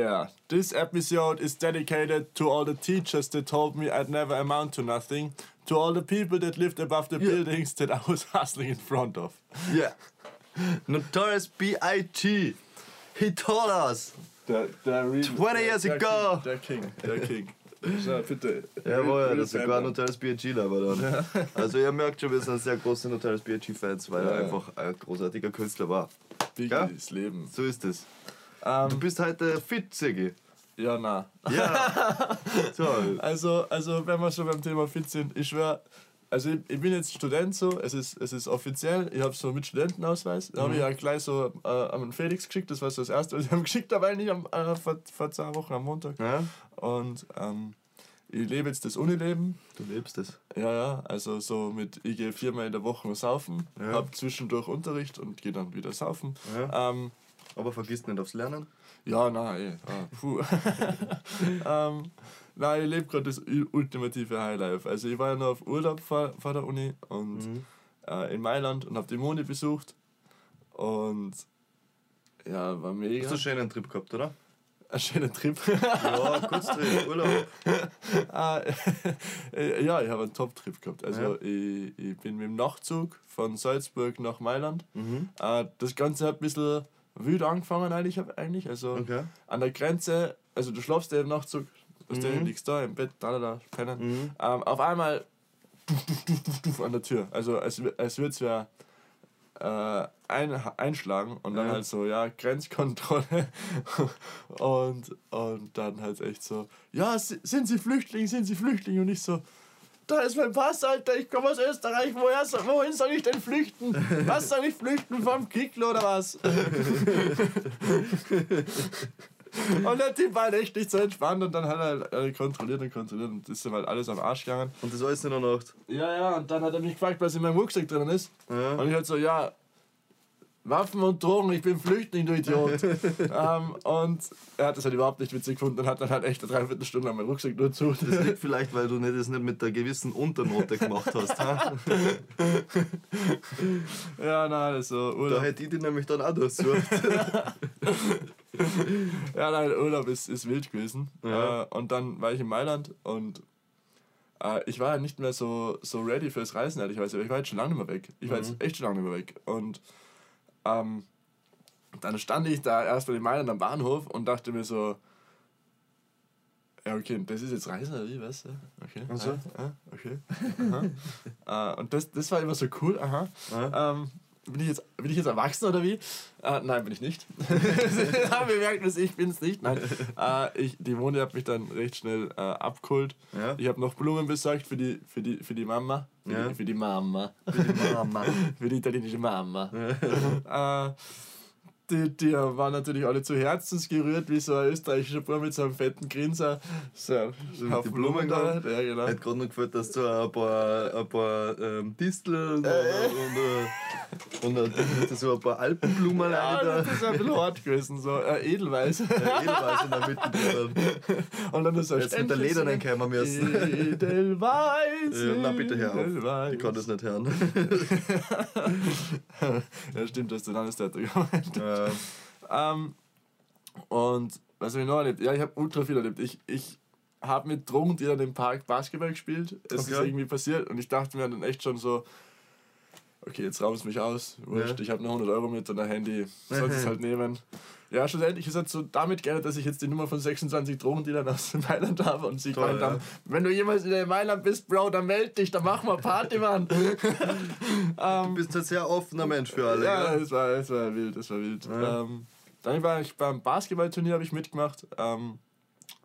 Yeah, this episode is dedicated to all the teachers that told me I'd never amount to nothing, to all the people that lived above the Yeah. buildings that I was hustling in front of. yeah, Notorious B.I.G. He told us. Der, der 20 years der ago. King, der King, der King. So, bitte. Jawohl, Real das ist sogar. Notorious B.I.G. aber dann. Also ihr merkt schon, wir sind sehr große Notorious B.I.G. Fans, weil Ja, er einfach ein großartiger Künstler war. Biggies Leben. So ist es. Ähm, Du bist heute fit, Sigi. ja, na. Ja. Toll. Also, also, wenn wir schon beim Thema fit sind, ich schwör, also ich, ich bin jetzt Student so, es ist, es ist offiziell, ich habe so mit Studentenausweis, da habe ich ja gleich so äh, an Felix geschickt, das war so das erste, was ich ihm geschickt habe, eigentlich am, äh, vor, vor zwei Wochen am Montag. Ja, Und ähm, ich lebe jetzt das Unileben, du lebst es. ja, ja, also so mit, ich gehe viermal in der Woche saufen, Ja. habe zwischendurch Unterricht und gehe dann wieder saufen. Ja. Ähm, Aber vergiss nicht aufs Lernen. ja, nein, eh. Ah, ähm, nein, ich lebe gerade das ultimative Highlife. Also ich war ja noch auf Urlaub vor, vor der Uni und Mhm. äh, in Mailand und habe die Moni besucht. Und ja, war mega. Hast du einen schönen Trip gehabt, oder? Ein schöner Trip. Ja, Kurztrip, Urlaub. Ah, ja, ich habe einen Top-Trip gehabt. Also Ja. ich, ich bin mit dem Nachtzug von Salzburg nach Mailand. Mhm. Äh, das Ganze hat ein bisschen wild angefangen eigentlich. eigentlich. Also Okay. an der Grenze, also du schlafst im Nachtzug, du Mhm. liegst da im Bett, da, da, da, pennen. Mhm. Ähm, auf einmal an der Tür. Also als, als würde es ja äh, ein, einschlagen und dann Ja. halt so, ja, Grenzkontrolle und, und dann halt echt so, ja, si- sind Sie Flüchtling, sind Sie Flüchtling und ich so, da ist mein Pass, Alter, ich komme aus Österreich, woher, wohin soll ich denn flüchten? Was soll ich flüchten, vom Kicklo oder was? Und der Typ war halt echt nicht so entspannt und dann hat er äh, kontrolliert und kontrolliert und ist ihm halt alles am Arsch gegangen. Und das alles in der Nacht. Ja, ja, und dann hat er mich gefragt, was in meinem Rucksack drin ist. Ja. Und ich halt so, ja, Waffen und Drogen, ich bin Flüchtling, du Idiot. ähm, und er hat das halt überhaupt nicht witzig gefunden und hat dann halt echt eine Dreiviertelstunde an meinen Rucksack durchsucht. Das liegt vielleicht, weil du nicht, das nicht mit der gewissen Unternote gemacht hast. ha? ja, nein, also Da Urlaub, hätte ich die nämlich dann auch durchsucht. ja, nein, Urlaub ist, ist wild gewesen. Ja. Äh, und dann war ich in Mailand und äh, ich war ja nicht mehr so, so ready fürs Reisen, ehrlicherweise. Ich war jetzt schon lange nicht mehr weg. Ich war jetzt echt schon lange nicht mehr weg. Und ähm, dann stand ich da erstmal in Mailand am Bahnhof und dachte mir so, ja, okay, das ist jetzt Reisen oder wie, weißt du? Okay. Ach so. Ja, ja, okay. Aha. äh, und das, das war immer so cool, aha. Ähm, bin ich, jetzt, bin ich jetzt erwachsen oder wie? Äh, nein, bin ich nicht. Wir merkt es, ich bin es nicht. Nein. Äh, ich, die Moni hat mich dann recht schnell äh, abgeholt. Ja. Ich habe noch Blumen besorgt für die, für die, für die Mama. Für, Ja. die, für die Mama. Mama. für die italienische Mama. äh, die, die waren natürlich alle zu herzensgerührt, wie so ein österreichischer Bub mit so einem fetten Grinser. So, ein Haufen Blumen da. gehabt? Ja, genau. Hätte gerade noch gefällt, dass du ein paar, ein paar ähm, Distel und, Äh. und, und, und, und so ein paar Alpenblumen Ja, da. das ist ein bisschen hart gewesen, so äh, Edelweiß. Ja, Edelweiß in der Mitte drin. Und dann so Jetzt mit der Ledernen kommen müssen. Edelweiß. Ja, na bitte hör auf. Edelweiß. Ich kann das nicht hören. ja, stimmt, das ist der Landestheater gemeint. Äh, Ähm, und was habe ich noch erlebt? Ja, ich habe ultra viel erlebt. Ich, ich habe mit Drogendealern im Park Basketball gespielt. Es ist Okay. irgendwie passiert und ich dachte mir dann echt schon so, okay, jetzt raubst du mich aus. Wurscht, Ja. ich habe noch 100 Euro mit und ein Handy. Sollst es halt nehmen. Ja, schlussendlich ist es so damit geändert, dass ich jetzt die Nummer von 26 Drogendealern aus Mailand habe und sie Toll, ja. wenn du jemals in Mailand bist, Bro, dann meld dich, dann machen wir Party, Mann. du bist ein sehr offener Mensch für alle. Ja, das war, das war wild, das war wild. Ja. Ähm, dann war ich beim Basketballturnier habe ich mitgemacht. Ähm,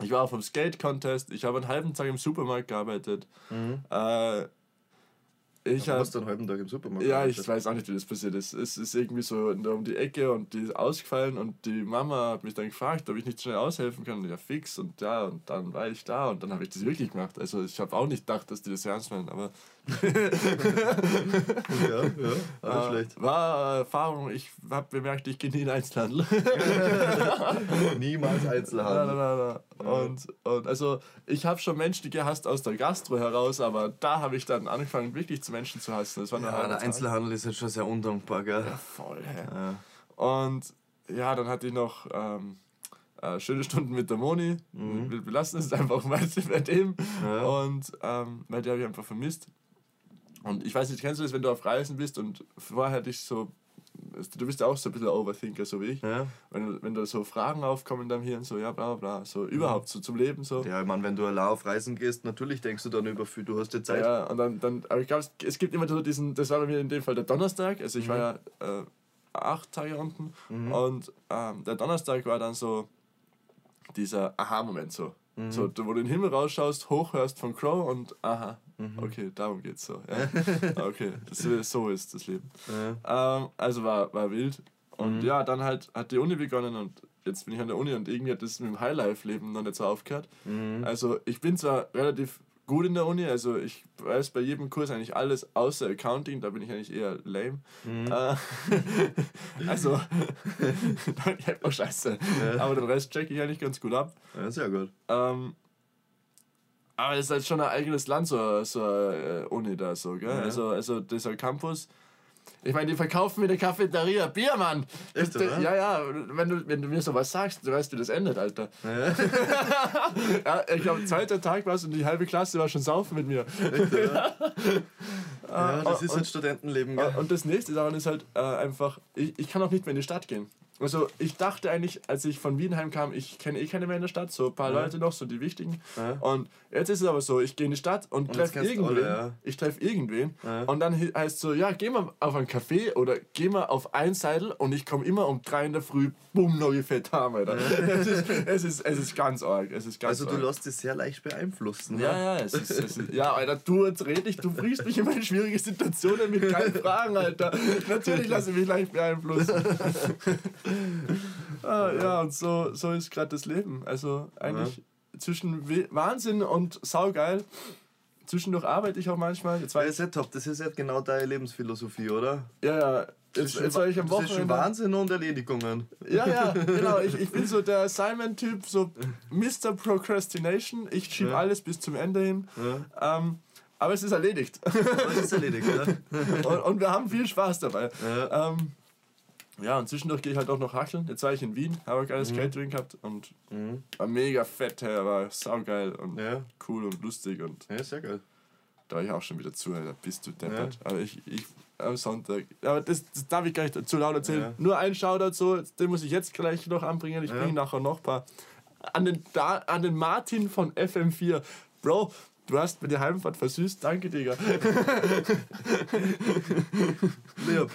ich war auf dem Skate-Contest. Ich habe einen halben Tag im Supermarkt gearbeitet. Äh, ich Du habe warst einen halben Tag im Supermarkt. ja, ich weiß auch nicht, wie das passiert ist. Es ist irgendwie so da um die Ecke und die ist ausgefallen und die Mama hat mich dann gefragt, ob ich nicht schnell aushelfen kann. Ja, fix und ja, und dann war ich da und dann habe ich das wirklich gemacht. Also ich habe auch nicht gedacht, dass die das ernst meinen, aber Ja, ja, nicht äh, schlecht. war Erfahrung. Ich habe bemerkt, ich gehe nie in Einzelhandel. Niemals Einzelhandel. nein, nein, nein. Und, und also ich habe schon Menschen gehasst aus der Gastro heraus, aber da habe ich dann angefangen, wirklich zu Menschen zu hassen. Das war Ja, der Tag. Einzelhandel ist halt schon sehr undankbar, gell? Voll, hä? Ja. Und ja, dann hatte ich noch ähm, äh, schöne Stunden mit der Moni. Mhm. Wir belassen es einfach mal bei dem. Ja. Und ähm, weil die habe ich einfach vermisst. Und ich weiß nicht, kennst du das, wenn du auf Reisen bist und vorher dich so du bist ja auch so ein bisschen Overthinker, so wie ich. Ja. Wenn, wenn da so Fragen aufkommen dann hier und so, ja, bla bla, so überhaupt so zum Leben so. Ja, ich meine, wenn du allein auf Reisen gehst, natürlich denkst du dann über viel, du hast ja Zeit. Ja, und dann, dann aber ich glaube, es gibt immer so diesen, das war bei mir in dem Fall der Donnerstag, also ich mhm. war ja äh, acht Tage unten mhm. und ähm, der Donnerstag war dann so dieser Aha-Moment so. Mhm. So, wo du in den Himmel rausschaust, hochhörst von Crow und aha, mhm. okay, darum geht's so. Ja. okay, das, so ist das Leben. Ja. Ähm, also war, war wild. Und mhm. ja, dann halt hat die Uni begonnen und jetzt bin ich an der Uni und irgendwie hat das mit dem Highlife-Leben noch nicht so aufgehört. Mhm. Also ich bin zwar relativ gut in der Uni. Also ich weiß bei jedem Kurs eigentlich alles außer Accounting, da bin ich eigentlich eher lame. Mhm. Äh, also, ich hab auch scheiße. Ja. Aber den Rest checke ich eigentlich ganz gut ab. Ja, sehr gut. Ähm, aber es ist halt schon ein eigenes Land, so, so eine äh, Uni da so, gell? Ja. Also, also dieser Campus ich meine, die verkaufen mir eine Cafeteria Bier, Mann. Echt, oder? Ja, ja, wenn du, wenn du mir sowas sagst, du weißt, wie das endet, Alter. Ja, ja ich glaube, zweiter Tag war es und die halbe Klasse war schon saufen mit mir. Echt, oder? ja, das ist halt Studentenleben, gell? Und das nächste daran ist halt äh, einfach, ich, ich kann auch nicht mehr in die Stadt gehen. Also ich dachte eigentlich, als ich von Wien heimkam, ich kenne eh keine mehr in der Stadt, so ein paar ja. Leute noch, so die wichtigen. Ja. Und jetzt ist es aber so, ich gehe in die Stadt und, und treffe irgendwen. Alle, ja. Ich treffe irgendwen. Und dann heißt es so, ja, geh mal auf einen Café oder geh mal auf ein Seidel und ich komme immer um drei in der Früh, bumm, neue Fett haben, Alter. es, ist, es, ist, es ist ganz arg. Es ist ganz also du lässt dich sehr leicht beeinflussen. Ja, ne? ja, es ist, es ist, ja, Alter, du jetzt red ich, du bringst mich immer in schwierige Situationen mit keinen Fragen, Alter. Natürlich lasse ich mich leicht beeinflussen ah, ja, und so, so ist gerade das Leben. Also eigentlich ja. zwischen Wahnsinn und saugeil. Zwischendurch arbeite ich auch manchmal. Jetzt war ja, ist ja top. Das ist ja genau deine Lebensphilosophie, oder? Ja, ja. Jetzt, zwischen, jetzt war ich am Wochenende. Zwischen Wahnsinn und Erledigungen. Ja, ja, genau. Ich, ich bin so der Simon-Typ, so Mr. Procrastination. Ich schiebe ja. alles bis zum Ende hin. Ja. Ähm, aber es ist erledigt. Es ist erledigt, ja. und, und, wir haben viel Spaß dabei. Ja. Ähm, ja, und zwischendurch gehe ich halt auch noch hacheln. Jetzt war ich in Wien, habe ein geiles mhm. Catering gehabt und mhm. war mega fett, her, war saugeil und ja. cool und lustig. Und ja, sehr geil. Da ich auch schon wieder zu, Alter, bist du deppert. Ja. Aber ich, ich am Sonntag. Aber das, das darf ich gar nicht zu laut erzählen. Ja. Nur ein Shoutout so, den muss ich jetzt gleich noch anbringen. Ich bringe nachher noch ein paar. An den, da, an den Martin von FM4. Bro, Du hast mir die Heimfahrt versüßt. Danke, Digga. Lieb.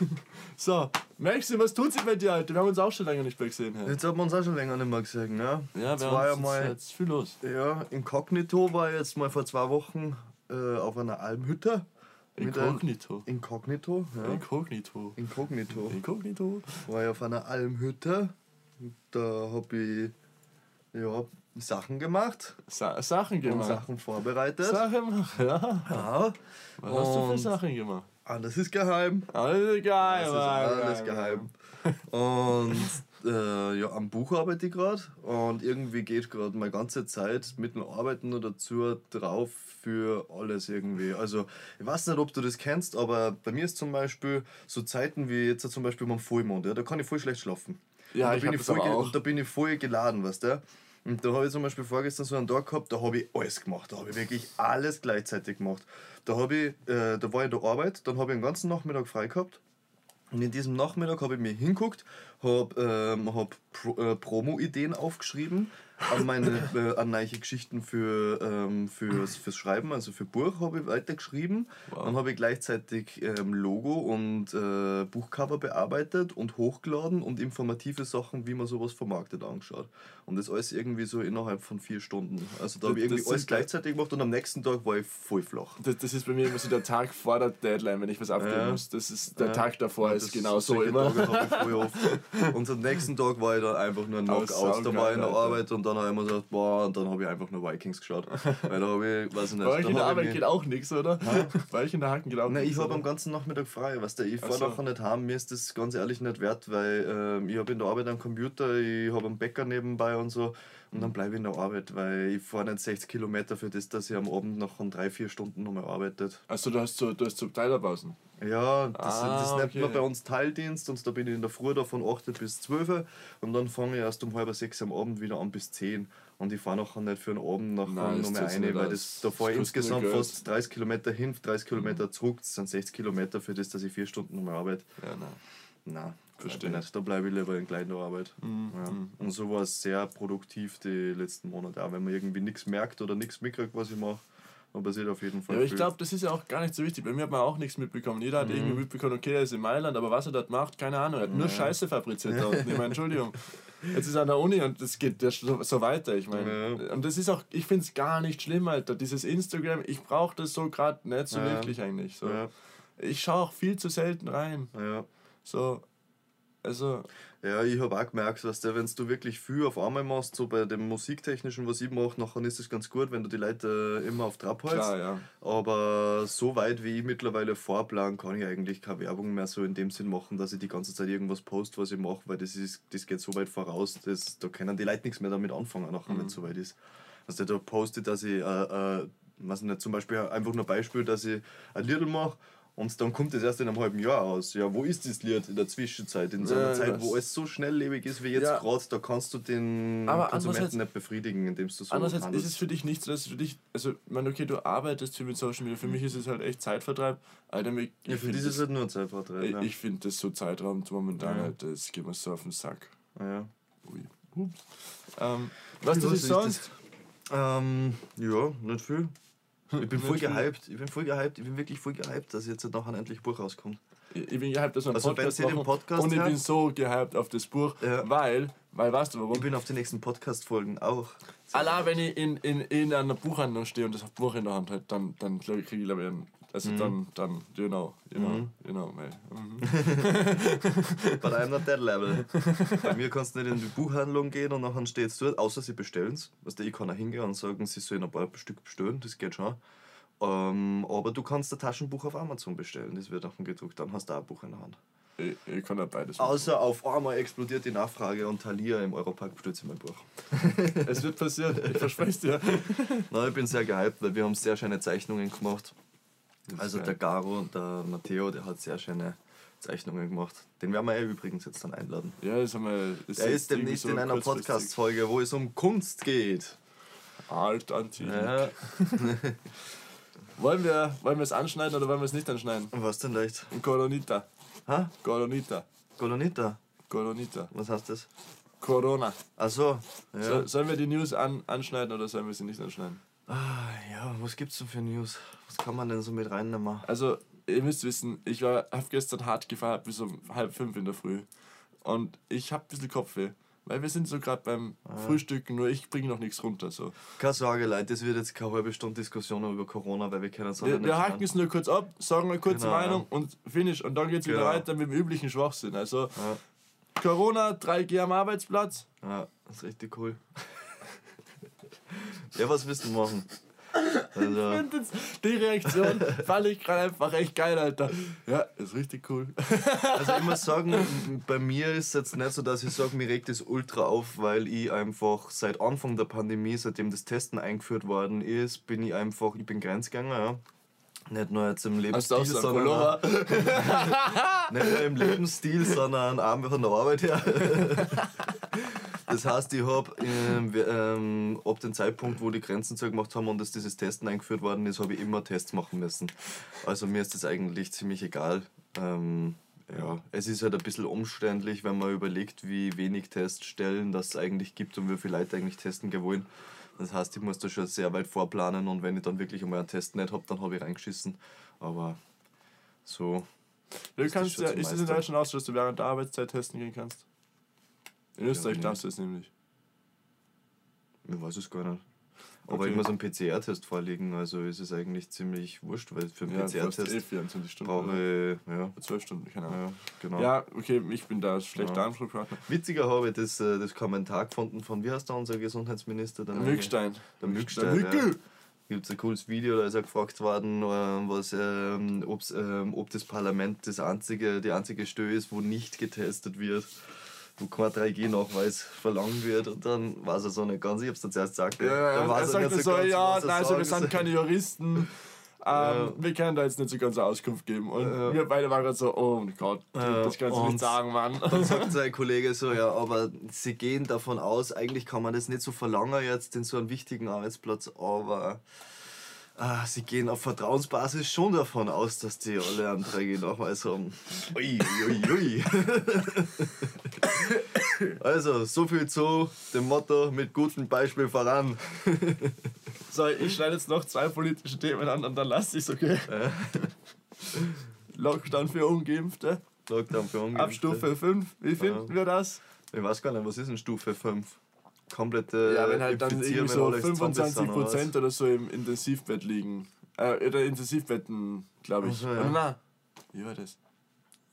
So, du, was tut sich bei dir, Alter? Wir haben uns auch schon länger nicht mehr gesehen. Hey. Jetzt haben wir uns auch schon länger nicht mehr gesehen, ne? Ja, wir war ja mal, jetzt viel los. Ja, Inkognito war jetzt mal vor zwei Wochen äh, auf einer Almhütte. Inkognito. Inkognito, ja. Inkognito. Inkognito. Inkognito. War ja auf einer Almhütte. Da hab ich ja, Sachen gemacht. Sa Sachen gemacht. Und Sachen vorbereitet. Sachen gemacht, ja. ja. Was hast du für Sachen gemacht? Alles ist geheim. Alles ist geheim. Alles ist alles geheim. Und äh, ja, am Buch arbeite ich gerade und irgendwie geht gerade meine ganze Zeit mit dem Arbeiten nur dazu drauf für alles irgendwie. Also ich weiß nicht, ob du das kennst, aber bei mir ist zum Beispiel so Zeiten wie jetzt zum Beispiel beim Vollmond, ja, da kann ich voll schlecht schlafen. Ja, und da, bin ich, voll und da bin ich voll geladen, weißt du? Und da habe ich zum Beispiel vorgestern so einen Tag gehabt, da habe ich alles gemacht. Da habe ich wirklich alles gleichzeitig gemacht. Da, habe ich, äh, da war ich in der Arbeit, dann habe ich den ganzen Nachmittag frei gehabt. Und in diesem Nachmittag habe ich mir hinguckt, habe ähm, hab Pro, äh, Promo-Ideen aufgeschrieben, an meine äh, an neue Geschichten für, ähm, fürs, fürs Schreiben, also für Buch habe ich weitergeschrieben. Wow. Dann habe ich gleichzeitig ähm, Logo und äh, Buchcover bearbeitet und hochgeladen und informative Sachen, wie man sowas vermarktet, angeschaut. Und das alles irgendwie so innerhalb von vier Stunden. Also da habe ich irgendwie alles gleichzeitig gemacht und am nächsten Tag war ich voll flach. Das, das ist bei mir immer so der Tag vor der Deadline, wenn ich was abgeben ja. muss. Das ist der ja. Tag davor, ja, ist genau so immer. und am nächsten Tag war ich dann einfach nur Knockout. Da war ich in der Arbeit und dann habe ich mir gesagt, boah, und dann habe ich einfach nur Vikings geschaut. Weil da habe ich, weiß ich nicht. Bei euch in der Arbeit geht auch nichts, oder? Bei euch in der Haken geht auch nichts. Ich habe am ganzen Nachmittag frei, weißt du, ich fahre so. nicht haben, mir ist das ganz ehrlich nicht wert, weil äh, ich habe in der Arbeit einen Computer, ich habe einen Bäcker nebenbei und so und dann bleibe ich in der Arbeit, weil ich fahre nicht 60 Kilometer für das, dass ich am Abend noch von drei, vier Stunden nochmal arbeitet. Also du hast so, du hast so Teilerpausen. Ja, das, Ah, das nennt okay. man bei uns Teildienst und da bin ich in der Früh da von 8 bis 12 und dann fange ich erst um halb sechs am Abend wieder an bis 10 und ich fahre nachher nicht für den Abend nachher das nochmal eine, weil das, da fahre ich insgesamt fast 30 Kilometer hin, 30 Kilometer zurück, das sind 60 Kilometer für das, dass ich vier Stunden nochmal arbeite. Ja, nein. Nein, Verstehe. nicht. Da bleibe ich lieber in kleiner Arbeit. Mhm, Ja. mhm. Und so war es sehr produktiv die letzten Monate, auch wenn man irgendwie nichts merkt oder nichts mitkriegt, was ich mache. dann passiert auf jeden Fall Ja, aber ich glaube, das ist ja auch gar nicht so wichtig. Bei mir hat man auch nichts mitbekommen. Jeder hat irgendwie mitbekommen, okay, er ist in Mailand, aber was er dort macht, keine Ahnung. Er hat nur Scheiße fabriziert da unten. Ich meine, Entschuldigung. Jetzt ist er an der Uni und das geht ja so weiter. Ich meine, Ja. und das ist auch, ich finde es gar nicht schlimm, Alter. Dieses Instagram, ich brauche das so gerade nicht so Ja. wirklich eigentlich. So. Ja, Ich schaue auch viel zu selten rein. ja. So, also, Ja, ich habe auch gemerkt, dass wenn du wirklich viel auf einmal machst, so bei dem Musiktechnischen, was ich mache, nachher ist es ganz gut, wenn du die Leute immer auf Trab hältst. klar, ja. Aber so weit wie ich mittlerweile vorplan, kann ich eigentlich keine Werbung mehr so in dem Sinn machen, dass ich die ganze Zeit irgendwas post, was ich mache, weil das, ist, das geht so weit voraus, dass, da können die Leute nichts mehr damit anfangen, nachher, wenn es so weit ist. Also da poste dass ich, äh, äh, weiß nicht, zum Beispiel einfach nur ein Beispiel, dass ich ein Lied mache und dann kommt das erst in einem halben Jahr aus. Ja, wo ist das Lied in der Zwischenzeit? In so einer Ja, Zeit, wo alles so schnelllebig ist wie jetzt Ja. gerade, da kannst du den Aber Konsumenten nicht befriedigen, indem du so Andererseits ist handelst. es für dich nicht so, dass für dich, also, ich meine, okay, du arbeitest viel mit Social Media, für mich ist es halt echt Zeitvertreib. Alter, ich, ja, für dich ist es halt nur Zeitvertreib. Ich, ja. ich finde das so Zeitraum momentan Ja. halt, das geht mir so auf den Sack. ja. Ui. Ups. Ähm, was ist ist sonst? Ähm, ja, nicht viel. Ich bin voll gehypt. Ich bin voll gehypt. Ich bin wirklich voll gehypt, dass jetzt nachher endlich Buch rauskommt. Ich, ich bin gehypt, dass wir einen Also, Podcast machen Podcast und ich bin so gehypt auf das Buch, Ja. weil, weil weißt du warum? Ich bin auf die nächsten Podcast-Folgen auch. Allein wenn ich in, in, in einer Buchhandlung stehe und das Buch in der Hand habe, dann, dann kriege ich glaube ich einen, also dann, dann, you know, you know, Mhm. you know, mate. Mhm. But I'm not that level. Bei mir kannst du nicht in die Buchhandlung gehen und nachher steht es dort, außer sie bestellen es. Du, ich kann auch hingehen und sagen, sie sollen ein paar Stück bestellen, das geht schon. Ähm, aber du kannst ein Taschenbuch auf Amazon bestellen, das wird nachher gedruckt, dann hast du auch ein Buch in der Hand. Ich, ich kann ja beides machen. Außer auf einmal explodiert die Nachfrage und Thalia im Europark sie mein Buch. Es wird passieren, ich verspreche es dir. Na, ich bin sehr gehypt, weil wir haben sehr schöne Zeichnungen gemacht. Also geil. der Garo und der Matteo, der hat sehr schöne Zeichnungen gemacht. Den werden wir eh übrigens jetzt dann einladen. Ja, das haben wir. Das Er jetzt ist demnächst irgendwie in einer. Podcast-Folge, wo es um Kunst geht. Alt anti. Ja. Wollen wir wollen wir es anschneiden oder wollen wir es nicht anschneiden? Was denn leicht? Coronita. Ha? Coronita. Colonita? Coronita. Was heißt das? Corona. Ach so. Ja. So, sollen wir die News an, anschneiden oder sollen wir sie nicht anschneiden? Ah, ja, was gibt's denn für News? Was kann man denn so mit reinnehmen? Also, ihr müsst wissen, ich war, habe gestern hart gefeiert bis um halb fünf in der Früh. Und ich habe ein bisschen Kopfweh. Weil wir sind so gerade beim Ah. Frühstücken, nur ich bringe noch nichts runter. So. Keine Sorge, Leute, das wird jetzt keine halbe Stunde Diskussion über Corona, weil wir kennen es alle Wir, nicht. wir haken es nur kurz ab, sagen eine kurze Genau, Meinung und finish. Und dann geht es wieder Genau. weiter mit dem üblichen Schwachsinn. Also, Ja. Corona, 3G am Arbeitsplatz. Ja, das ist richtig cool. ja, was willst du machen? Also, Und jetzt die Reaktion fand ich gerade einfach echt geil, Alter. Ja, ist richtig cool. also ich muss sagen, bei mir ist es jetzt nicht so, dass ich sage, mir regt das ultra auf, weil ich einfach seit Anfang der Pandemie, seitdem das Testen eingeführt worden ist, bin ich einfach, ich bin Grenzgänger, ja. Nicht nur jetzt im Lebensstil, auch so einen sondern auch, nicht nur im Lebensstil, sondern auch von der Arbeit her. Das heißt, ich habe ähm, ähm, ab dem Zeitpunkt, wo die Grenzen zugemacht haben und dass dieses Testen eingeführt worden ist, habe ich immer Tests machen müssen. Also mir ist das eigentlich ziemlich egal. Ähm, ja, es ist halt ein bisschen umständlich, wenn man überlegt, wie wenig Teststellen das eigentlich gibt und wie viele Leute eigentlich testen gewollt. Das heißt, ich muss da schon sehr weit vorplanen und wenn ich dann wirklich einmal einen Test nicht habe, dann habe ich reingeschissen. Aber so, Du das kannst ja, ist es in. Deutschland auch so, dass du während der Arbeitszeit testen gehen kannst? In Österreich darfst du es nämlich. ich weiß es gar nicht. Aber Okay. ich muss einen PCR-Test vorlegen, also ist es eigentlich ziemlich wurscht, weil für einen Ja, eh PCR-Test 24 Stunden. brauche ich, ja, 12 Stunden, keine Ahnung. ja, genau. Ja, okay, ich bin da schlechter Ja. Ansprechpartner. Witziger habe ich das, äh, das Kommentar gefunden von, wie heißt der unser Gesundheitsminister? Der Mückstein. Der Mückstein, Der Mückel. Gibt es ein cooles Video, da ist er gefragt worden, ähm, was, ähm, ähm, ob das Parlament das einzige, die einzige Stelle ist, wo nicht getestet wird. Wo kein 3G-Nachweis verlangt wird und dann weiß er so nicht ganz. Ich hab's dann zuerst gesagt. Ja, ja, dann er weiß sagt nicht so, ganz, ja, er nein, also wir sind keine Juristen. Ähm, Wir können da jetzt nicht so ganz eine Auskunft geben. Und Ja. wir beide waren gerade so, oh mein Gott, Ja, das kannst du nicht sagen, Mann. Dann sagt sein Kollege so, ja, aber sie gehen davon aus, eigentlich kann man das nicht so verlangen jetzt in so einem wichtigen Arbeitsplatz, aber ah, sie gehen auf Vertrauensbasis schon davon aus, dass die alle einen 3G-Nachweis haben. Ui, ui, ui. Also, so viel zu dem Motto mit gutem Beispiel voran. So, ich schneide jetzt noch zwei politische Themen an und dann lasse ich es, okay? Lockdown für Ungeimpfte. Lockdown für Ungeimpfte. Ab Stufe 5. Wie finden Ja. wir das? Ich weiß gar nicht, was ist denn Stufe 5? Komplette Ja, wenn halt dann irgendwie so alle 20 25 sind, oder was? Prozent oder so im Intensivbett liegen. Äh, oder Intensivbetten, glaube ich. Ach so, ja. Oder nein. Wie war das?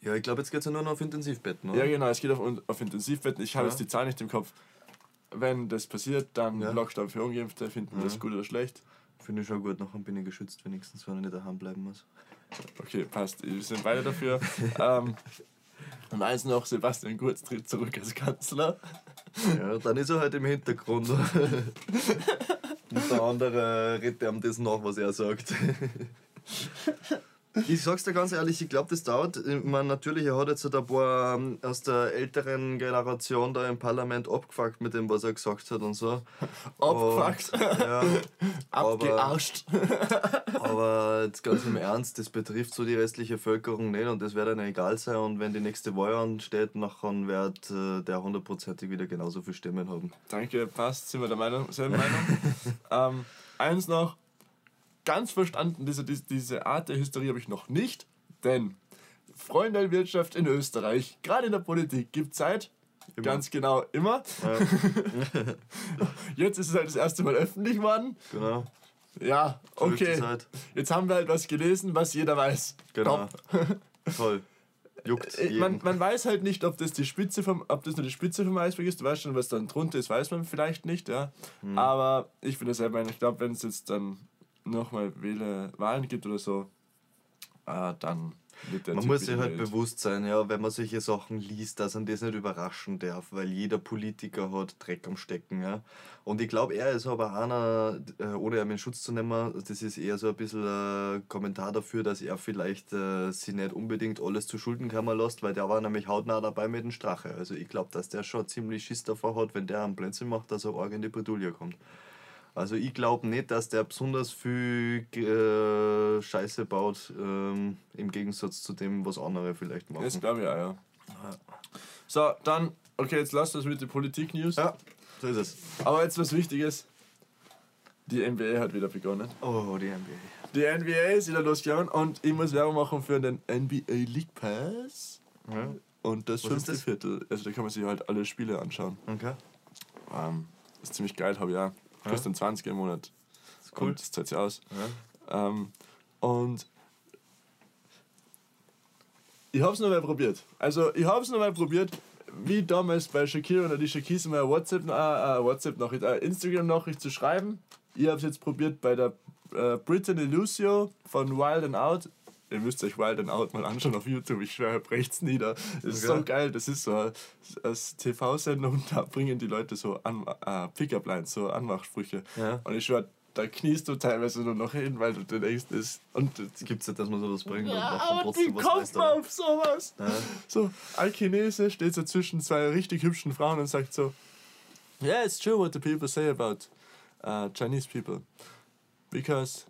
Ja, ich glaube, jetzt geht es ja nur noch auf Intensivbetten, oder? Ja, genau, es geht auf, auf Intensivbetten. Ich habe Ja. jetzt die Zahl nicht im Kopf. Wenn das passiert, dann Ja. Lockdown für Ungeimpfte. Finden wir das gut oder schlecht? Finde ich schon gut, nachher bin ich geschützt wenigstens, wenn ich nicht daheim bleiben muss. Okay, passt. Wir sind beide dafür. ähm, und eins noch, Sebastian Kurz tritt zurück als Kanzler. Ja, dann ist er halt im Hintergrund. Und der andere redet ihm das nach, was er sagt. Ich sag's dir ganz ehrlich, ich glaube, das dauert. Meine, natürlich, er hat jetzt halt ein paar ähm, aus der älteren Generation da im Parlament abgefuckt mit dem, was er gesagt hat und so. Abgefuckt. Ja, aber, Abgearscht. aber jetzt ganz im Ernst, das betrifft so die restliche Bevölkerung nicht und das wird dann egal sein. Und wenn die nächste Wahl ansteht, nachher wird äh, der hundertprozentig wieder genauso viel Stimmen haben. Danke, passt. Sind wir der Meinung, selben Meinung. ähm, eins noch. Ganz verstanden, diese, diese, diese Art der Hysterie habe ich noch nicht. Denn Freundewirtschaft in Österreich, gerade in der Politik, gibt Zeit. Immer. Ganz genau immer. Jetzt ist es halt das erste Mal öffentlich geworden. Genau. Ja, okay. Jetzt haben wir halt was gelesen, was jeder weiß. Genau. Top. Toll. Juckt Äh, jeden. Man, man weiß halt nicht, ob das, die Spitze vom, ob das nur die Spitze vom Eisberg ist. Du weißt schon, was dann drunter ist, weiß man vielleicht nicht. Ja. Hm. Aber ich finde selber, ich glaube, wenn es jetzt dann nochmal Wahlen gibt oder so, äh, dann wird der Man Typ muss sich halt bewusst sein, ja, wenn man solche Sachen liest, dass man das nicht überraschen darf, weil jeder Politiker hat Dreck am Stecken. Ja. Und ich glaube, er ist aber einer, äh, ohne ihm in Schutz zu nehmen, das ist eher so ein bisschen ein Kommentar dafür, dass er vielleicht äh, sich nicht unbedingt alles zu Schulden kommen lässt, weil der war nämlich hautnah dabei mit dem Strache. Also ich glaube, dass der schon ziemlich Schiss davor hat, wenn der einen Blödsinn macht, dass er arg in die Bredouille kommt. Also ich glaube nicht, dass der besonders viel äh, Scheiße baut, ähm, im Gegensatz zu dem, was andere vielleicht machen. Das glaube ich auch, ja. So, dann, okay, jetzt lasst uns mit der Politik-News. Ja, so ist es. Aber jetzt was Wichtiges. Die NBA hat wieder begonnen. Oh, die NBA. Die NBA ist wieder losgegangen und ich muss Werbung machen für den NBA League Pass. Ja, Und das Was ist fünfte das? Viertel. Also da kann man sich halt alle Spiele anschauen. okay. Ähm, ist ziemlich geil, habe ich auch. Kostet dann 20 im Monat. ist cool. Und das zahlt sich aus. Ja. Ähm, und ich habe es noch mal probiert. Also ich habe es noch mal probiert, wie damals bei Shakira und die Shakis mal eine WhatsApp, äh, äh, WhatsApp Nachricht, äh, Instagram Nachricht zu schreiben. Ich habe es jetzt probiert bei der äh, Brittany Lucio von Wild and Out. Ihr müsst euch Wild and Out mal anschauen auf YouTube. Ich schwöre, brecht's nieder. Das ist Okay. so geil. Das ist so eine TV-Sendung und da bringen die Leute so an, äh, Pickup-Lines, so Anmachsprüche. Ja. Und ich schwöre, da kniest du teilweise nur noch hin, weil du dir denkst, das. Und Es gibt nicht, dass man sowas bringt und ja, trotzdem wie was kommt man auf sowas? Ja. So, ein Chinese steht so zwischen zwei richtig hübschen Frauen und sagt so: Yeah, it's true what the people say about uh, Chinese people. Because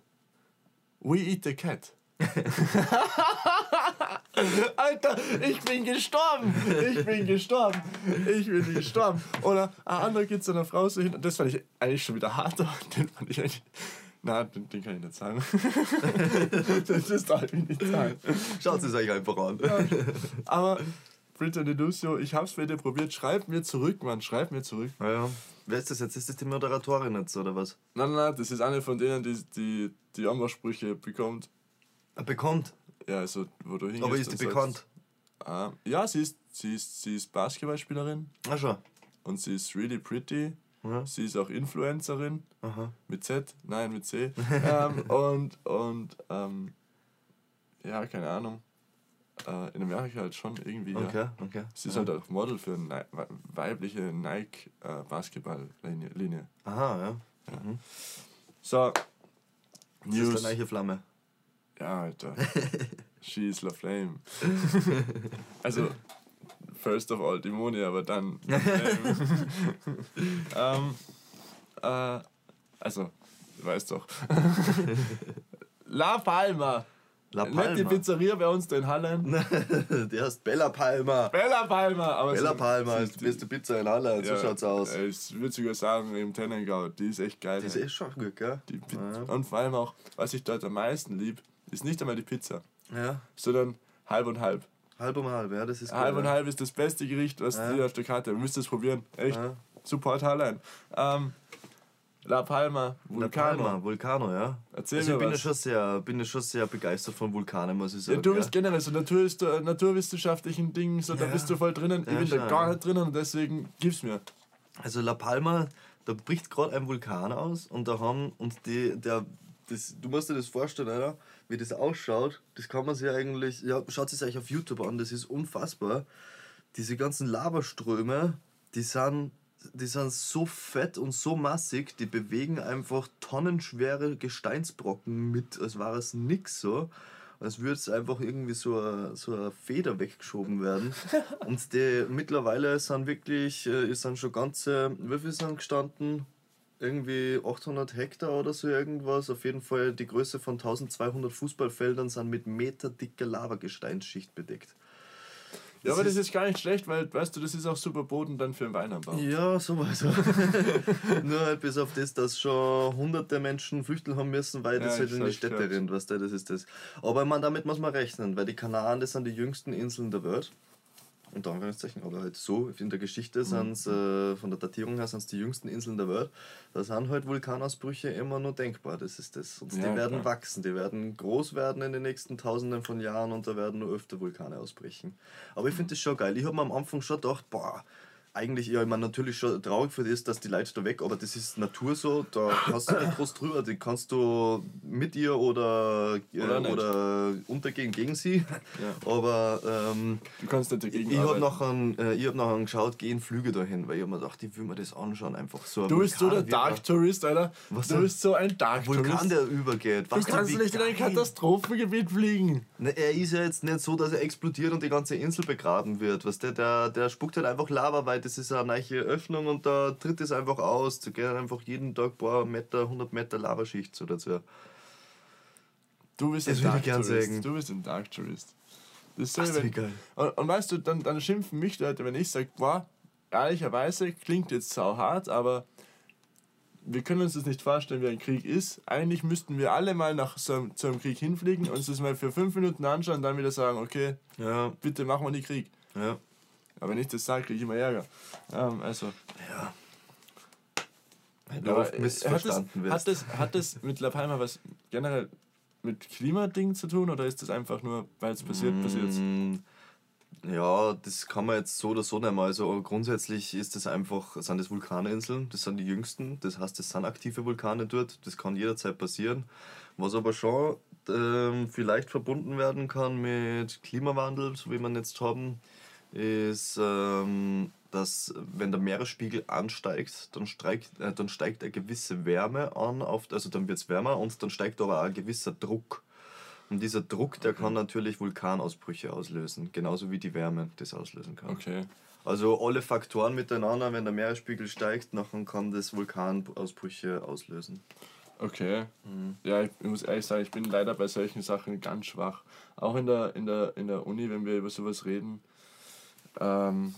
we eat the cat. Alter, ich bin gestorben! Ich bin gestorben! Ich bin gestorben! Oder ein anderer geht zu einer Frau so hin, und das fand ich eigentlich schon wieder harter. Den fand ich eigentlich. Nein, den, den kann ich nicht sagen. das, darf ich nicht sagen. Schaut es euch einfach an. Aber Brittany Lucio, ich hab's wieder probiert. Schreib mir zurück, Mann, schreib mir zurück. Ja, ja. Wer ist das jetzt? Ist das die Moderatorin jetzt, oder was? Nein, nein, nein, das ist eine von denen, die die, die Anmachsprüche bekommt. Bekommt. Ja, also, wo du hingehst Aber ist die und sagst, bekannt? Ah, ja, sie ist, sie, ist, sie ist Basketballspielerin Ah, schon. und sie ist really pretty. Ja. Sie ist auch Influencerin. Aha. Mit Z? Nein, mit C. ähm, und und ähm, ja, keine Ahnung. äh, in Amerika halt schon irgendwie. Okay, ja. okay. Sie ist halt auch Model für eine weibliche Nike äh. Aha, ja. Mhm. So. Das ist eine neue Flamme. Ja, Alter. She's La Flame. also, first of all Dämonie, aber dann. ähm, äh, also, du weißt doch. La Palma. La Palma. Nicht die Pizzeria bei uns da in Halland. die heißt Bella Palma. Bella Palma. Aber Bella so, Palma ist die beste Pizza in Halland, ja, so schaut's aus. Ich würde sogar sagen, im Tennengau, die ist echt geil. Die ist echt schon gut, gell? Die ja. Und vor allem auch, was ich dort am meisten liebe, ist nicht einmal die Pizza. Ja. Sondern halb und halb. Halb um halb, ja, das ist Halb gut, und ja. halb ist das beste Gericht, was ja. die auf der Karte. Ihr müsst es probieren. Echt. Ja. Support Halland. Ähm, La Palma, Vulcano. La Palma, Vulcano, ja. Erzähl also mir ich bin was. Ja schon sehr, bin ja schon sehr begeistert von Vulkanen, muss ich sagen. Ja, du bist generell so Natur, äh, naturwissenschaftlichen Dingen, so, ja. da bist du voll drinnen. Ja, ich bin da gar nicht drinnen und deswegen gib's mir. Also La Palma, da bricht gerade ein Vulkan aus und da haben, und die, der, das, du musst dir das vorstellen, oder? wie das ausschaut. Das kann man sich eigentlich, ja, schaut es euch auf YouTube an, das ist unfassbar. Diese ganzen Lavaströme, die sind die sind so fett und so massig, die bewegen einfach tonnenschwere Gesteinsbrocken mit, als war es nix so. Als würde es einfach irgendwie so eine, so eine Feder weggeschoben werden. und die mittlerweile sind wirklich, äh, sind schon ganze, wie viel sind gestanden? Irgendwie 800 Hektar oder so irgendwas. Auf jeden Fall die Größe von 1200 Fußballfeldern sind mit meterdicker Lavagesteinsschicht bedeckt. Ja, aber das ist gar nicht schlecht, weil, weißt du, das ist auch super Boden dann für den Weinanbau. Ja, sowieso. Nur halt bis auf das, dass schon hunderte Menschen flüchten haben müssen, weil das ja, halt in die Städte rennt, weißt du, das ist das. Aber man, damit muss man rechnen, weil die Kanaren, das sind die jüngsten Inseln der Welt unter Anführungszeichen, aber halt so, in der Geschichte mhm. sind äh, von der Datierung her sind es die jüngsten Inseln der Welt. Da sind halt Vulkanausbrüche immer nur denkbar, das ist das. Und ja, die werden klar. wachsen, die werden groß werden in den nächsten Tausenden von Jahren und da werden nur öfter Vulkane ausbrechen. Aber ich finde das schon geil. Ich habe mir am Anfang schon gedacht, boah, eigentlich, ja, ich meine, natürlich schon traurig für das, dass die Leute da weg, aber das ist Natur so, da kannst du nicht groß drüber, die kannst du mit ihr oder, äh, oder, oder, untergehen gegen sie. Ja. Aber ähm, du kannst nicht dagegen ich, habe nachher, äh, hab nachher geschaut, gehen Flüge dahin, weil ich habe mir gedacht, ich will mir das anschauen, einfach so. Du bist so der Dark Tourist, Alter. Was du bist so ein Dark Tourist. Vulkan, der übergeht. Was du kannst nicht in ein Katastrophengebiet fliegen. Na, er ist ja jetzt nicht so, dass er explodiert und die ganze Insel begraben wird. Was der, der, der spuckt halt einfach Lava, weil das ist eine neue Öffnung und da tritt es einfach aus. Da gehen einfach jeden Tag ein paar Meter, 100 Meter Lavaschicht so dazu. Du bist ein Dark Tourist. Du bist ein Dark Tourist. Das ist wenn, geil. Und, und, weißt du, dann, dann schimpfen mich Leute, wenn ich sage, boah, ehrlicherweise klingt jetzt sau hart, aber wir können uns das nicht vorstellen, wie ein Krieg ist. Eigentlich müssten wir alle mal nach so einem, zu einem Krieg hinfliegen, uns das mal für fünf Minuten anschauen und dann wieder sagen, okay, ja. bitte machen wir den Krieg. Ja. Aber wenn ich das sage, kriege ich immer Ärger. Ähm, also. Ja. Wenn du oft missverstanden wirst. Hat das, hat das mit La Palma was generell mit Klimading zu tun oder ist das einfach nur, weil es passiert, mm, passiert Ja, das kann man jetzt so oder so nehmen. Also grundsätzlich ist das einfach, sind das Vulkaninseln, das sind die jüngsten, das heißt, das sind aktive Vulkane dort, das kann jederzeit passieren. Was aber schon ähm, vielleicht verbunden werden kann mit Klimawandel, so wie man jetzt haben, ist, ähm, dass wenn der Meeresspiegel ansteigt, dann steigt, äh, dann steigt eine gewisse Wärme an, auf, also dann wird es wärmer und dann steigt aber auch ein gewisser Druck. Und dieser Druck, der kann natürlich Vulkanausbrüche auslösen, genauso wie die Wärme das auslösen kann. Okay. Also alle Faktoren miteinander, wenn der Meeresspiegel steigt, dann kann das Vulkanausbrüche auslösen. Okay. Mhm. Ja, ich muss ehrlich sagen, ich bin leider bei solchen Sachen ganz schwach. Auch in der, in der, in der Uni, wenn wir über sowas reden, ähm,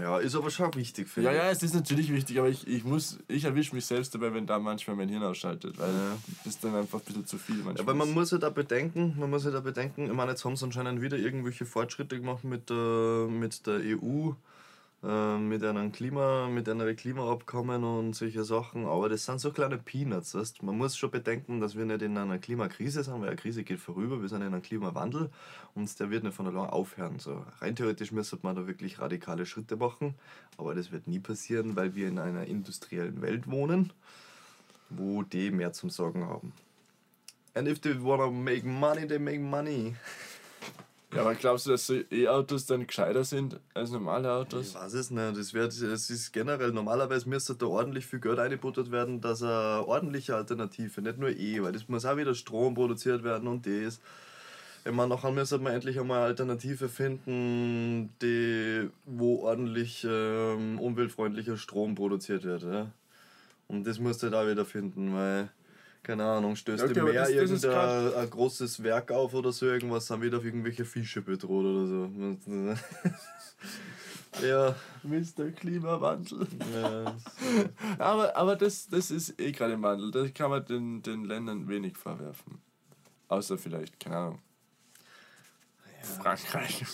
ja, ist aber schon wichtig für Ja, ja, es ist natürlich wichtig, aber ich, ich muss, ich erwische mich selbst dabei, wenn da manchmal mein Hirn ausschaltet, weil ja. das ist dann einfach ein bisschen zu viel manchmal. Aber man muss ja da bedenken, man muss ja da bedenken, ich meine, jetzt haben sie anscheinend wieder irgendwelche Fortschritte gemacht mit der, mit der EU äh, mit einem Klima, mit einer Klimaabkommen und solche Sachen, aber das sind so kleine Peanuts. Weißt? Man muss schon bedenken, dass wir nicht in einer Klimakrise sind, weil eine Krise geht vorüber, wir sind in einem Klimawandel und der wird nicht von allein aufhören. So, rein theoretisch müsste man da wirklich radikale Schritte machen, aber das wird nie passieren, weil wir in einer industriellen Welt wohnen, wo die mehr zum Sorgen haben. And if they wanna make money, they make money. Ja, aber glaubst du, dass so E-Autos dann gescheiter sind als normale Autos? Ich weiß es nicht. Es, wird, es ist generell, normalerweise müsste da ordentlich viel Geld eingebuttert werden, dass eine ordentliche Alternative, nicht nur E, weil das muss auch wieder Strom produziert werden und das. Ich meine, nachher müssen wir endlich einmal eine Alternative finden, die, wo ordentlich ähm, umweltfreundlicher Strom produziert wird. Ja? Und das musst du da wieder finden, weil, keine Ahnung, stößt Okay, im Meer irgendein ein großes Werk auf oder so, irgendwas, sind wieder auf irgendwelche Fische bedroht oder so. ja, Mr. Klimawandel. ja, Aber, aber das, das ist eh gerade im Wandel. Das kann man den, den Ländern wenig vorwerfen. Außer vielleicht, keine Ahnung, Frankreich.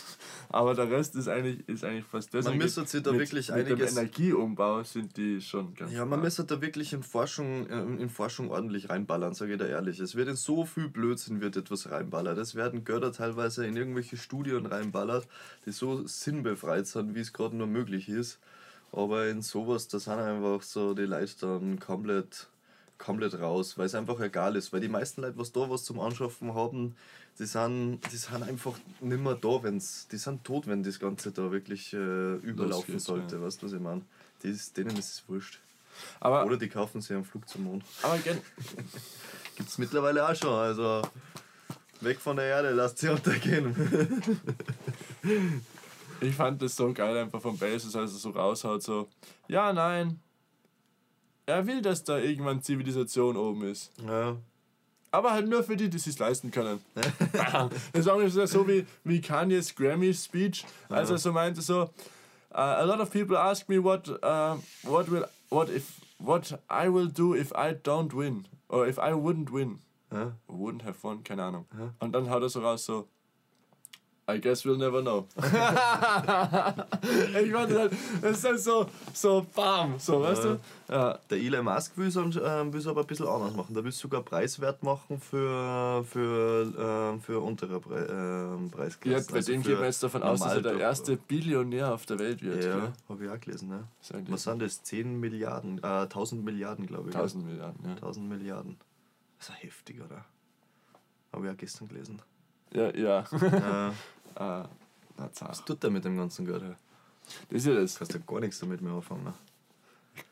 Aber der Rest ist eigentlich, ist eigentlich fast das. Man müsste sich da mit, wirklich mit dem einiges- Energieumbau sind die schon ganz Ja, man müsste da wirklich in Forschung, äh, in Forschung ordentlich reinballern, sage ich dir ehrlich. Es wird in so viel Blödsinn wird etwas reinballert. Es werden Götter teilweise in irgendwelche Studien reinballert, die so sinnbefreit sind, wie es gerade nur möglich ist. Aber in sowas, da sind einfach so die Leute dann komplett, komplett raus, weil es einfach egal ist. Weil die meisten Leute, was da was zum Anschaffen haben, die sind, die sind einfach nicht mehr da, wenn's, die sind tot, wenn das Ganze da wirklich äh, überlaufen sollte. ja. Weißt du, was ich meine? Denen ist es wurscht. Aber, Oder die kaufen sich einen Flug zum Mond. aber gen Gibt es mittlerweile auch schon. Also weg von der Erde, lasst sie untergehen. ich fand das so geil einfach von Bezos, als er so raushaut, so, ja, nein, er will, dass da irgendwann Zivilisation oben ist. ja. Aber halt nur für die, die es sich leisten können. das war ungefähr so wie, wie Kanye's Grammy-Speech, als er so meinte so, uh, a lot of people ask me what, uh, what, will, what, if, what I will do if I don't win. Or if I wouldn't win. Wouldn't have won, keine Ahnung. Und dann haut er so raus so, I guess we'll never know. ich fand das halt, das ist halt so, so bam, so, weißt du? Ja. Der Elon Musk will es will's aber ein bisschen anders machen. Der will es sogar preiswert machen für, für, ähm, für untere Pre Ja, Preisklassen. bei Also dem geht man jetzt davon aus, dass er der erste Billionär auf der Welt wird. Ja, habe ich auch gelesen. Ne? Was sind das? 10 Milliarden? Äh, 1000 Milliarden, glaube ich. 1000 Milliarden, ja. 1000 Milliarden. Das ist ja heftig, oder? Habe ich auch gestern gelesen. Ja, ja. äh, zart. was tut der mit dem ganzen Geld? hey? Das ist ja das. kannst ja gar nichts damit mehr anfangen. Ne?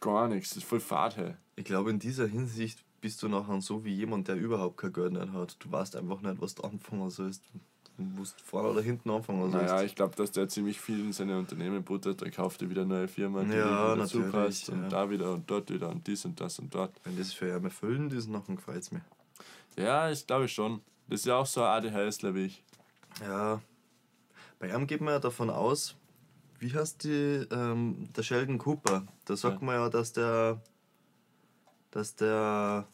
Gar nichts. Das ist voll Fahrt, hey. Ich glaube, in dieser Hinsicht bist du nachher so wie jemand, der überhaupt kein Geld nicht hat. Du weißt einfach nicht, was du anfangen sollst. Du musst vorne oder hinten anfangen sollst. Naja, ich glaube, dass der ziemlich viel in seine Unternehmen buttert. Er kauft er wieder neue Firmen, die Ja, dazu natürlich, passt. Und ja. da wieder und dort wieder und dies und das und dort. Wenn das für ihn erfüllend ist, nachher gefällt es mir. Ja, ich glaube schon. Das ist ja auch so ein ADHSler wie ich. Ja, bei ihm geht man ja davon aus, wie heißt die, ähm, der Sheldon Cooper. Da sagt Ja. man ja, dass der, dass der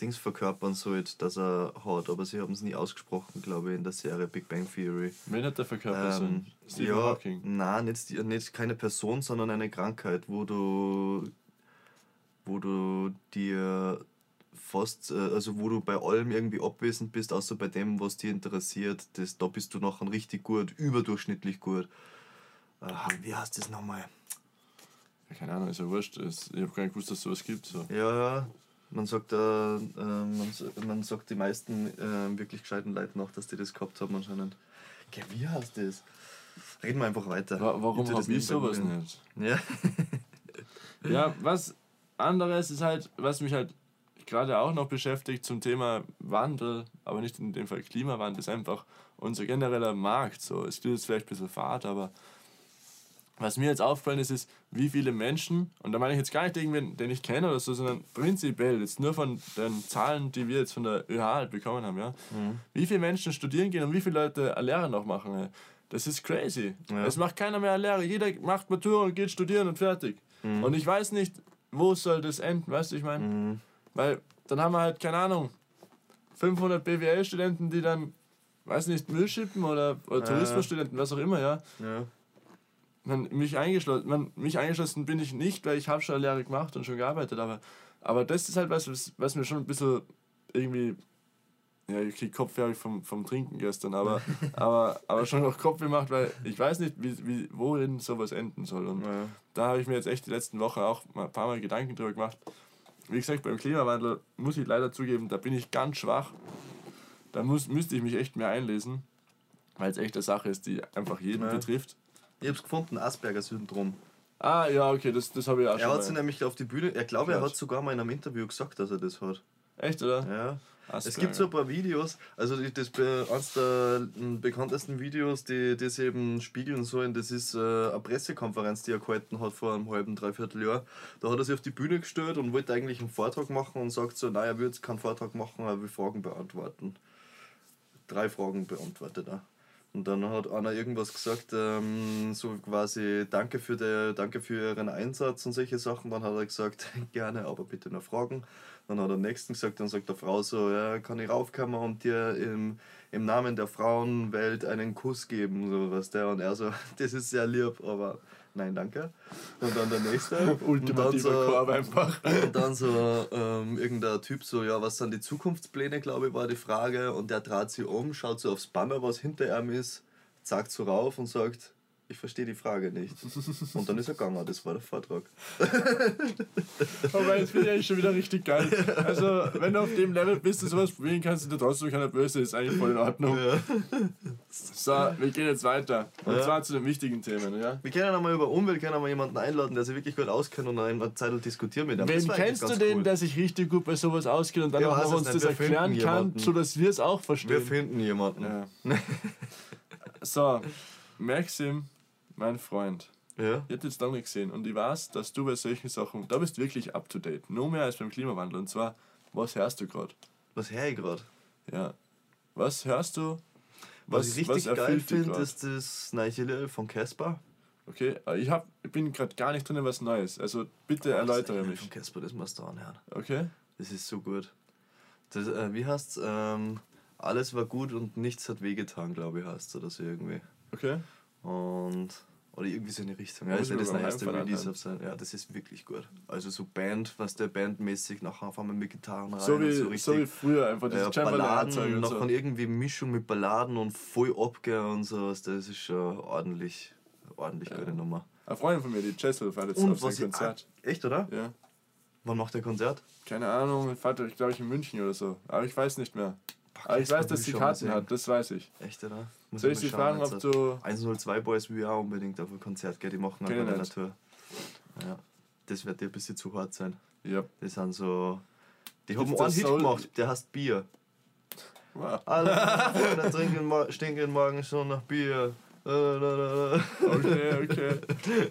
Dings verkörpern sollte, dass er hat. Aber sie haben es nie ausgesprochen, glaube ich, in der Serie Big Bang Theory. Wen hat der verkörpert? Ähm, Stephen ja, Hawking. nein, nicht, nicht keine Person, sondern eine Krankheit, wo du, wo du dir fast, äh, also wo du bei allem irgendwie abwesend bist, außer bei dem, was dich interessiert, das, da bist du nachher richtig gut, überdurchschnittlich gut. Äh, wie heißt das nochmal? Ja, keine Ahnung, ist ja wurscht. Ich habe gar nicht gewusst, dass es sowas gibt. So. Ja, ja. Man sagt, äh, äh, man, man sagt die meisten äh, wirklich gescheiten Leuten auch, dass die das gehabt haben anscheinend. Okay, wie heißt das? Reden wir einfach weiter. Wa warum habe ich sowas nicht? Ja. Ja, was anderes ist halt, was mich halt gerade auch noch beschäftigt zum Thema Wandel, aber nicht in dem Fall Klimawandel, ist einfach unser genereller Markt. So, es klingt jetzt vielleicht ein bisschen fad, aber was mir jetzt aufgefallen ist, ist, wie viele Menschen, und da meine ich jetzt gar nicht irgendwen, den ich kenne oder so, sondern prinzipiell, jetzt nur von den Zahlen, die wir jetzt von der ÖH halt bekommen haben, ja, wie viele Menschen studieren gehen und wie viele Leute eine Lehre noch machen. Ey. Das ist crazy. Ja. Es macht keiner mehr eine Lehre. Jeder macht Matura und geht studieren und fertig. Und ich weiß nicht, wo soll das enden, weißt du, ich meine? Mhm. Weil dann haben wir halt, keine Ahnung, 500 BWL-Studenten, die dann, weiß nicht, Müll schippen oder, oder Ja. Tourismusstudenten, was auch immer, ja. ja. Man, mich, eingeschlossen, man, mich eingeschlossen bin ich nicht, weil ich habe schon eine Lehre gemacht und schon gearbeitet, aber, aber das ist halt was, was, was mir schon ein bisschen irgendwie, ja, ich krieg Kopfweh hab ich vom, vom Trinken gestern, aber, aber, aber schon noch Kopfweh macht, weil ich weiß nicht, wie, wie, worin sowas enden soll. Und ja. da habe ich mir jetzt echt die letzten Wochen auch mal ein paar Mal Gedanken drüber gemacht. Wie gesagt, beim Klimawandel muss ich leider zugeben, da bin ich ganz schwach. Da muss, müsste ich mich echt mehr einlesen. Weil es echt eine Sache ist, die einfach jeden Ja. betrifft. Ich hab's gefunden, Asperger-Syndrom. Ah, ja, okay, das, das habe ich auch Er schon. hat sie nämlich auf die Bühne, er glaube, er hat sogar mal in einem Interview gesagt, dass er das hat. Echt, oder? Ja. Es gibt so ein paar Videos, also das eines der m, bekanntesten Videos, die das eben spiegeln sollen, das ist äh, eine Pressekonferenz, die er gehalten hat vor einem halben, dreiviertel Jahr. Da hat er sich auf die Bühne gestellt und wollte eigentlich einen Vortrag machen und sagt so, nein, er will jetzt keinen Vortrag machen, er will Fragen beantworten. Drei Fragen beantwortet er. Und dann hat einer irgendwas gesagt, ähm, so quasi Danke für, die, danke für Ihren Einsatz und solche Sachen. Dann hat er gesagt, gerne, aber bitte noch Fragen. Dann hat er am nächsten gesagt, dann sagt der Frau so, ja, kann ich raufkommen und dir im, im Namen der Frauenwelt einen Kuss geben, so was der. Und er so, das ist sehr lieb, aber nein, danke. Und dann der nächste. und dann Ultimativer so, Korb einfach. und dann so ähm, irgendein Typ so, ja, was sind die Zukunftspläne, glaube ich, war die Frage. Und der dreht sich um, schaut so aufs Banner, was hinter ihm ist, zeigt so rauf und sagt, ich verstehe die Frage nicht. Und dann ist er gegangen, das war der Vortrag. Aber jetzt bin ich eigentlich schon wieder richtig geil. Also, wenn du auf dem Level bist, dass du sowas probieren kannst und du trotzdem keiner böse ist, eigentlich voll in Ordnung. So, wir gehen jetzt weiter. Und Ja. zwar zu den wichtigen Themen, ja? Wir können einmal über Umwelt können wir jemanden einladen, der sich wirklich gut auskennt und dann eine Zeit diskutieren mit ihm. Wen kennst du denn, cool. der sich richtig gut bei sowas auskennt und dann Ja, auch uns das Wir erklären kann, sodass wir es auch Wir verstehen? finden jemanden. Ja. So, Maxim, mein Freund. Ja. Ich hab jetzt lange gesehen und ich weiß, dass du bei solchen Sachen, da bist wirklich up to date. Nur mehr als beim Klimawandel. Und zwar, was hörst du gerade? Was höre ich gerade? Ja. Was hörst du? Was, ich richtig geil erfüllt dich finde, ist das neue Lied von Casper. Okay, äh, ich, hab, ich bin gerade gar nicht drin, was Neues. Also bitte erläutere Von mich. Casper, das musst du anhören. Okay? Das ist so gut. Das, äh, wie heißt ähm, Alles war gut und nichts hat wehgetan, glaube ich, heißt oder so irgendwie. Okay. Und. Oder irgendwie so in die Richtung. Ja, ist ja ich das neueste Release auf sein. Ja, das ist wirklich gut. Also so Band, was der bandmäßig nachher auf einmal mit Gitarren rein So wie, so so, richtig. wie früher, einfach ja, dieses Chamberlain-Zeug Balladen, noch so. von irgendwie Mischung mit Balladen und voll abgehen und sowas. Das ist schon ordentlich, ordentlich gute Nummer. Eine Freundin von mir, die Jessel, fährt jetzt Und auf sein ich, Konzert. echt, oder? Ja. Wann macht der Konzert? Keine Ahnung, fährt, glaube ich, in München oder so. Aber ich weiß nicht mehr. Aber ich weiß, dass sie Karten hat, das weiß ich. Echt, oder? Muss Soll ich sie fragen, ob du. 102 Boys will auch unbedingt auf ein Konzert gehen. Die machen einfach eine. Tour. Ja. Das wird dir ein bisschen zu hart sein. Ja. Die sind so. Die haben einen Hit gemacht, der heißt Bier. Wow. Alle Freunde trinken, stinken morgen schon nach Bier. Okay, okay.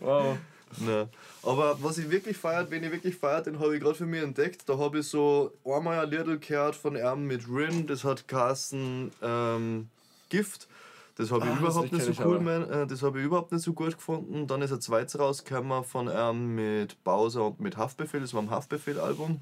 Wow. Ne. Aber was ich wirklich feiert, wenn ich wirklich feiert, den habe ich gerade für mich entdeckt. Da habe ich so einmal ein Lied gehört von ihm mit Rin, das hat Carsten ähm, Gift. Das habe ich Ah, das überhaupt Lied nicht so cool, man, äh, das habe ich überhaupt nicht so gut gefunden. Dann ist ein zweites rausgekommen von ihm mit Bowser und mit Haftbefehl, das war ein Haftbefehl-Album.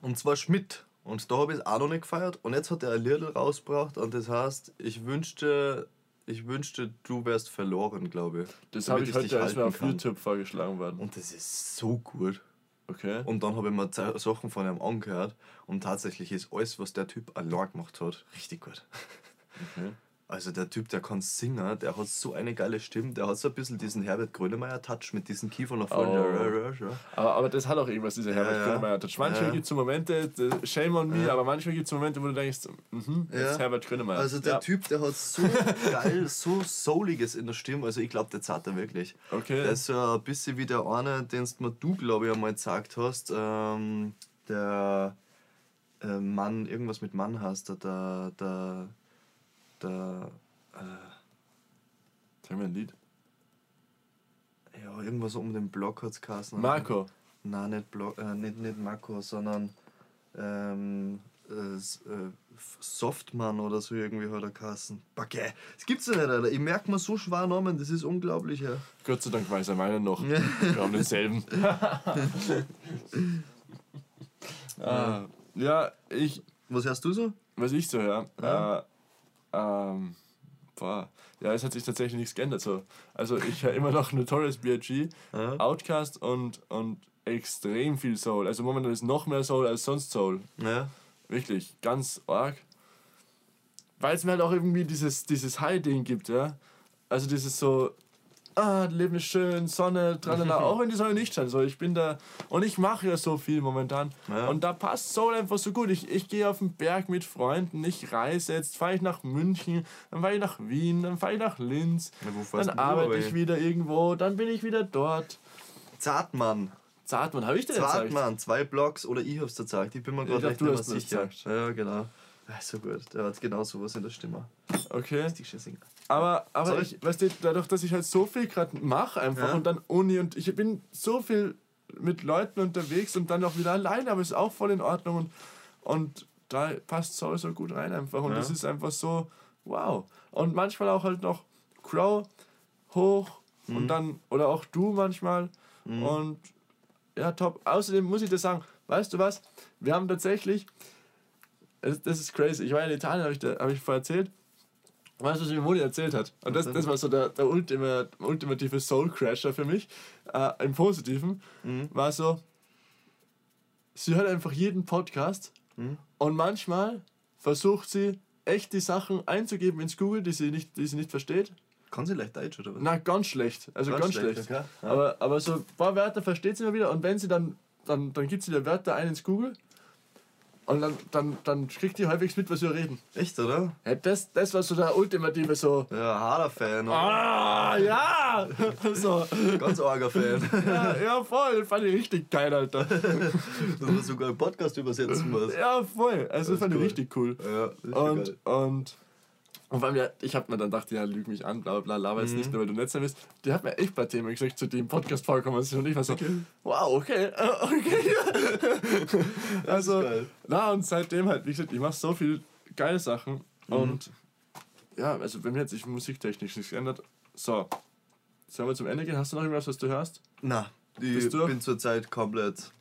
Und zwar Schmidt. Und da habe ich es auch noch nicht gefeiert. Und jetzt hat er ein Lied rausgebracht und das heißt, ich wünschte, ich wünschte, du wärst verloren, glaube ich. Das habe ich heute auf kann. YouTube vorgeschlagen worden. Und das ist so gut. Okay. Und dann habe ich mir Sachen von ihm angehört und tatsächlich ist alles, was der Typ allein gemacht hat, richtig gut. okay. Also der Typ, der kann singen, der hat so eine geile Stimme, der hat so ein bisschen diesen Herbert Grönemeyer-Touch mit diesen Kiefern vorne. Oh. Aber, aber das hat auch irgendwas, dieser Herbert ja. Grönemeyer Touch. Manchmal Ja. gibt es so Momente, shame on me, Ja. aber manchmal gibt es Momente, wo du denkst, mhm, das Ja. ist Herbert Grönemeyer. Also der ja. Typ, der hat so geil, so souliges in der Stimme, also ich glaube, der zahlt er wirklich. Okay. Der ist so ein bisschen wie der eine, den mir du, glaube ich, einmal gesagt hast, ähm, der äh, Mann, irgendwas mit Mann hast, der, der, der, der Sag mir ein Lied. ja, irgendwas um den Block hat es geheißen. Marco. Nein, nicht, Block, äh, nicht, nicht Marco, sondern ähm, äh, äh, oder so irgendwie hat er geheißen. Backe, das gibt's ja nicht, Alter. Ich merke mir so schwer Namen, das ist unglaublich. Ja. Gott sei Dank weiß er meinen noch. Wir haben denselben. ah, ja, ich, Was hörst du so? was ich so höre, Ja. äh, ähm, boah, ja, es hat sich tatsächlich nichts geändert. So. Also ich höre immer noch Notorious B.I.G., Ja. Outcast und, und extrem viel Soul. Also momentan ist noch mehr Soul als sonst Soul. Ja. Wirklich, ganz arg. Weil es mir halt auch irgendwie dieses, dieses High-Ding gibt, ja. Also dieses so, ah, Leben ist schön, Sonne, tralala, auch wenn die Sonne nicht scheint. So, ich bin da und ich mache ja so viel momentan. Ja. Und da passt Soul einfach so gut. Ich, ich gehe auf den Berg mit Freunden, ich reise, jetzt fahre ich nach München, dann fahre ich nach Wien, dann fahre ich nach Linz, Ja, dann arbeite ich wieder irgendwo, dann bin ich wieder dort. Zartmann. Zartmann, habe ich dir? Zartmann, zwei Blogs oder ich hab's dir gezeigt. Ich bin mir gerade nicht du mehr sicher. Ja, genau. So gut. Der hat genau sowas in der Stimme. Okay. Aber, aber Sorry. ich, weißt du, dadurch, dass ich halt so viel gerade mache einfach Ja. und dann Uni und ich bin so viel mit Leuten unterwegs und dann auch wieder alleine, aber ist auch voll in Ordnung und, und da passt Soul so gut rein einfach und Ja. das ist einfach so, wow. Und manchmal auch halt noch Crow hoch Mhm. und dann, oder auch du manchmal und ja, top. Außerdem muss ich dir sagen, weißt du was, wir haben tatsächlich, das, das ist crazy, ich war in Italien, habe ich, da- hab ich vorher erzählt, Weißt du, was mir Moni erzählt hat? Und das, das war so der, der ultima, ultimative Soul-Crasher für mich, äh, im Positiven, war so, sie hört einfach jeden Podcast und manchmal versucht sie echt die Sachen einzugeben ins Google, die sie nicht, die sie nicht versteht. Kann sie leicht Deutsch oder was? Na, ganz schlecht. Also ganz, Ganz schlecht. schlecht, okay. Ja. Aber, aber so ein paar Wörter versteht sie immer wieder und wenn sie dann, dann, dann gibt sie die Wörter ein ins Google und dann, dann, dann kriegt die halbwegs mit, was wir reden. Echt, oder? Ja, das, das war so der ultimative so, Ja, harter Fan. oder? ah, ja! so, Ganz arger Fan. ja, ja, voll, fand ich richtig geil, Alter. Dass wir sogar einen Podcast übersetzen muss. Ja, voll, also Das fand ich cool. richtig cool. Ja, schon Und, geil. und, und allem, ja, ich hab mir dann gedacht, ja, lüg mich an, bla bla, laber jetzt Mhm. nicht nur, weil du nicht sein bist. Die hat mir echt paar Themen gesagt, zu die im Podcast vorkommen sind. Und ich war so, wow, okay, äh, okay. also, na, und seitdem halt, wie gesagt, ich mach so viel geile Sachen. Mhm. Und ja, also bei mir hat sich musiktechnisch nichts geändert. So, sollen wir zum Ende gehen? Hast du noch irgendwas, was du hörst? Na, ich Bist du? bin zurzeit komplett.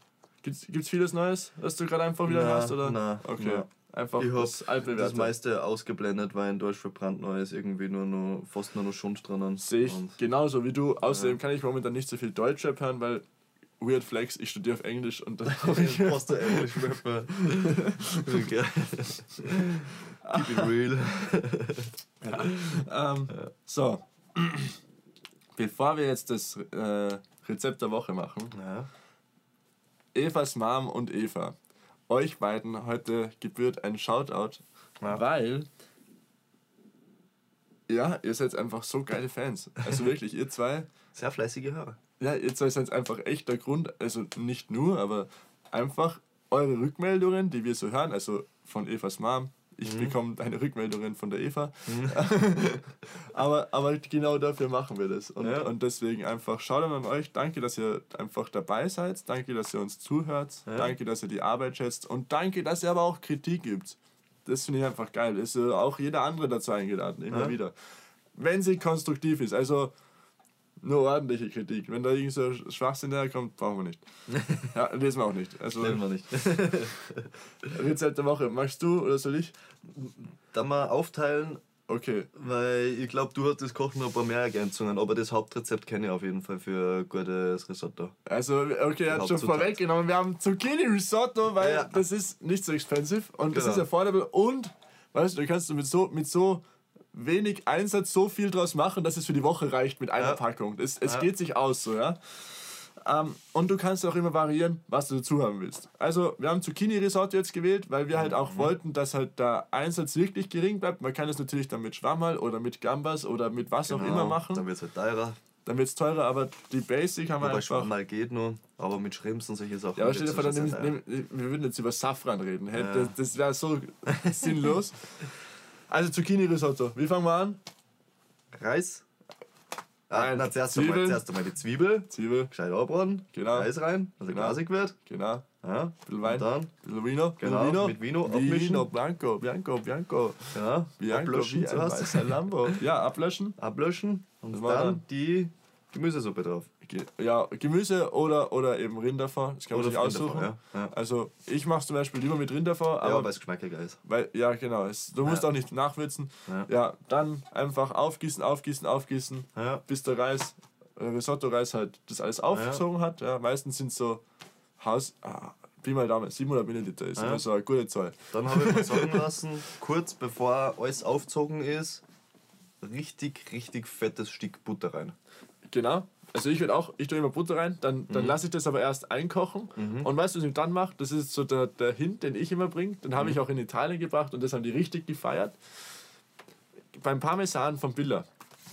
Gibt's, gibt's vieles Neues, was du gerade einfach wieder Na, hörst? Oder? na, okay. na. Einfach Ich das das altbewährte. meiste ausgeblendet, weil in Deutsch für brandneu ist irgendwie nur noch, fast nur noch Schund drinnen. Sehe ich Und genauso wie du. Außerdem kann ich momentan nicht so viel Deutschrap hören, weil Weird Flex, ich studiere auf Englisch und dann habe ich. Der Englisch Rapper. Keep it real. ähm, so. Bevor wir jetzt das äh, Rezept der Woche machen, Ja. Evas Mom und Eva, euch beiden heute gebührt ein Shoutout, Ja. weil. Ja, ihr seid einfach so geile Fans. Also wirklich, ihr zwei Sehr fleißige Hörer. Ja, ihr zwei seid einfach echt der Grund, also nicht nur, aber einfach eure Rückmeldungen, die wir so hören, also von Evas Mom. Ich bekomme deine Rückmeldungen von der Eva. aber, aber genau dafür machen wir das. Und, Ja. und deswegen einfach schaut an euch. Danke, dass ihr einfach dabei seid. Danke, dass ihr uns zuhört. Ja. Danke, dass ihr die Arbeit schätzt. Und danke, dass ihr aber auch Kritik gibt. Das finde ich einfach geil. Ist äh, auch jeder andere dazu eingeladen, immer Ja. wieder. Wenn sie konstruktiv ist. Also nur ordentliche Kritik. Wenn da irgend so Schwachsinn herkommt, brauchen wir nicht. Ja, lesen wir auch nicht. Also Nehmen wir nicht. Rezept der Woche. Magst du oder soll ich? Dann mal aufteilen, Okay. weil ich glaube, du hast das Kochen noch ein paar mehr Ergänzungen, aber das Hauptrezept kenne ich auf jeden Fall für ein gutes Risotto. Also, okay, er hat schon vorweggenommen. Wir haben Zucchini Risotto, weil Ja. das ist nicht so expensive und das Genau. ist affordable und weißt du, du kannst mit so, mit so wenig Einsatz so viel draus machen, dass es für die Woche reicht mit einer Ja. Packung. Das, es Ja. geht sich aus so, ja. Ähm, und du kannst auch immer variieren, was du dazu haben willst. Also, wir haben Zucchini-Risotto jetzt gewählt, weil wir halt auch Mhm. wollten, dass halt der Einsatz wirklich gering bleibt. Man kann es natürlich dann mit Schwammerl oder mit Gambas oder mit was auch immer machen. Genau, Dann wird es halt teurer. Dann wird es teurer, aber die Basic haben wir Wobei einfach. schon mal geht noch, aber mit Schrimps und solche Sachen. Ja, aber stell dir vor, dann nehm, nehm, wir würden jetzt über Safran reden. Hey, Ja. Das, das wäre so sinnlos. Also Zucchini-Risotto. Wie fangen wir an? Reis. Ah, Nein, na, zuerst, einmal, Zwiebeln. zuerst einmal die Zwiebel, Zwiebel, gescheit anbraten, Genau. Reis rein, dass er Genau. glasig wird. genau. Ja. Bisschen Wein, Und dann, bisschen Vino. Genau, Vino. mit Vino abmischen. Vino, Bianco, Bianco, Bianco. ja, Bianco, ablöschen wie ein weißer Lambo. Ja, ablöschen. Ablöschen und dann, dann- die Gemüsesuppe drauf. Ja, Gemüse oder, oder eben Rinderfond. Das kann man Oder sich aussuchen. ja, ja. Also ich mache zum Beispiel lieber mit Rinderfond, aber ja, weil es geschmackiger ist. Weil, ja, genau. Es, du musst auch nicht nachwürzen. Ja. Dann einfach aufgießen, aufgießen, aufgießen, bis der Reis, äh, Risotto-Reis halt das alles aufgezogen hat. Ja, meistens sind so Haus, ah, Pi mal Daumen, 700 Milliliter ist Ja. immer so eine gute Zahl. Dann habe ich mir sagen lassen, kurz bevor alles aufgezogen ist, richtig, richtig fettes Stück Butter rein. Genau. Also ich will auch, ich tue immer Butter rein, dann, dann Mhm. lasse ich das aber erst einkochen. Und weißt du, was ich dann mache? Das ist so der, der Hint, den ich immer bringe. Den Mhm. habe ich auch in Italien gebracht und das haben die richtig gefeiert. Beim Parmesan vom Billa,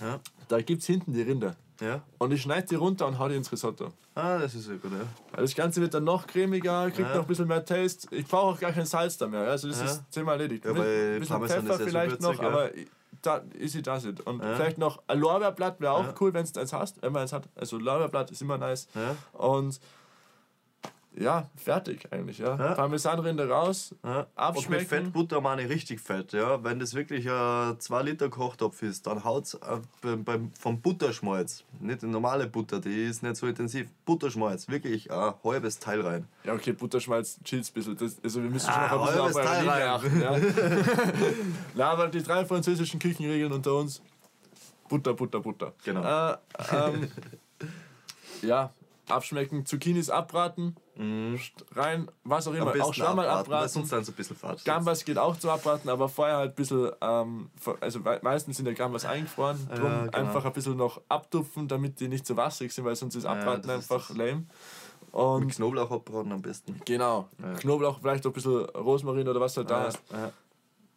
Ja. da gibt es hinten die Rinder. Ja. Und ich schneide die runter und hau die ins Risotto. Ah, das ist ja gut, ja. Das Ganze wird dann noch cremiger, kriegt Ja. noch ein bisschen mehr Taste. Ich brauche auch gar kein Salz da mehr. Also das Ja. ist zehnmal erledigt. Ja, ein bisschen Parmesan Pfeffer vielleicht würzig, noch, aber da easy does it. Und Ja. vielleicht noch ein Lorbeerblatt wäre auch Ja. cool, wenn es eins hast, wenn man eins hat. Also Lorbeerblatt ist immer nice. Ja. Und ja, fertig eigentlich. Ja. Ja. Parmesanrinde raus, Ja. Und mit abschmecken. Fettbutter meine ich richtig fett, ja. Wenn das wirklich ein 2 Liter Kochtopf ist, dann haut's äh, beim, beim, vom Butterschmalz, nicht die normale Butter, die ist nicht so intensiv, Butterschmalz, wirklich ein halbes Teil rein. Ja, okay, Butterschmalz chillt ein bisschen. Das, also wir müssen schon Ah, noch ein bisschen auf Teil rein. achten. Ja. Na, aber die drei französischen Küchenregeln unter uns. Butter, Butter, Butter. Genau. Äh, ähm, ja, abschmecken, Zucchinis abraten, rein, was auch immer. Auch Schwammerl abbraten, abraten. sonst sind sie ein bisschen fad. Gambas geht auch zum Abraten, aber vorher halt ein bisschen, ähm, also me- meistens sind ja Gambas eingefroren, drum Ja, genau. einfach ein bisschen noch abtupfen, damit die nicht so wasserig sind, weil sonst ist Abraten das ist einfach das. lame. Mit Und Knoblauch abbraten am besten. genau, Ja. Knoblauch, vielleicht auch ein bisschen Rosmarin oder was halt da Ja, ist.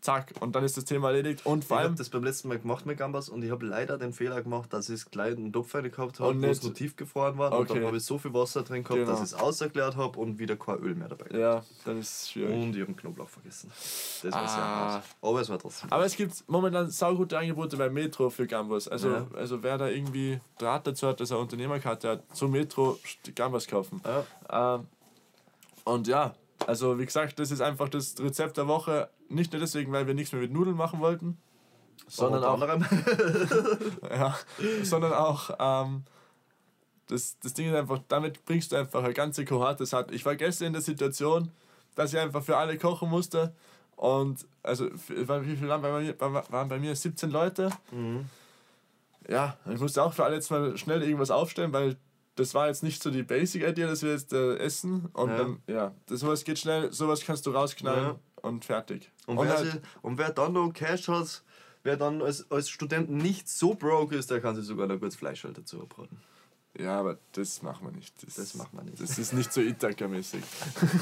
Zack, und dann ist das Thema erledigt. Und Ich vor habe allem, das beim letzten Mal gemacht mit Gambas und ich habe leider den Fehler gemacht, dass ich es gleich in den Topf rein gehabt habe, Und wo es nicht- noch tiefgefroren war. Und Okay. dann habe ich so viel Wasser drin gehabt, Genau. dass ich es ausgeklärt habe und wieder kein Öl mehr dabei gehabt. ja, dann ist es schwierig. Und ich habe Knoblauch vergessen. Das war sehr Ah. hart. Aber es war trotzdem. Aber es gibt momentan saugute Angebote beim Metro für Gambas. Also, Ja. also wer da irgendwie Draht dazu hat, dass er Unternehmerkarte hat, zum Metro Gambas kaufen. Ja. Ähm, und ja, also wie gesagt, das ist einfach das Rezept der Woche. Nicht nur deswegen, weil wir nichts mehr mit Nudeln machen wollten, sondern auch, ja, sondern auch ähm, das, das Ding ist einfach, damit bringst du einfach eine ganze Kohorte satt. Ich war gestern in der Situation, dass ich einfach für alle kochen musste. Und also, wie viel waren bei mir? Waren bei mir 17 Leute. Ja, ich musste auch für alle jetzt mal schnell irgendwas aufstellen, weil das war jetzt nicht so die Basic-Idee, dass wir jetzt äh, essen. Und Ja. dann, ja, das sowas geht schnell, sowas kannst du rausknallen Ja. und fertig. Und, Und wer, halt- sie, und wer dann noch Cash hat, wer dann als, als Student nicht so broke ist, der kann sich sogar noch kurz Fleisch halt dazu abbraten. Ja, aber das machen wir nicht. Das, Das machen wir nicht. Das ist nicht so Ithaka-mäßig.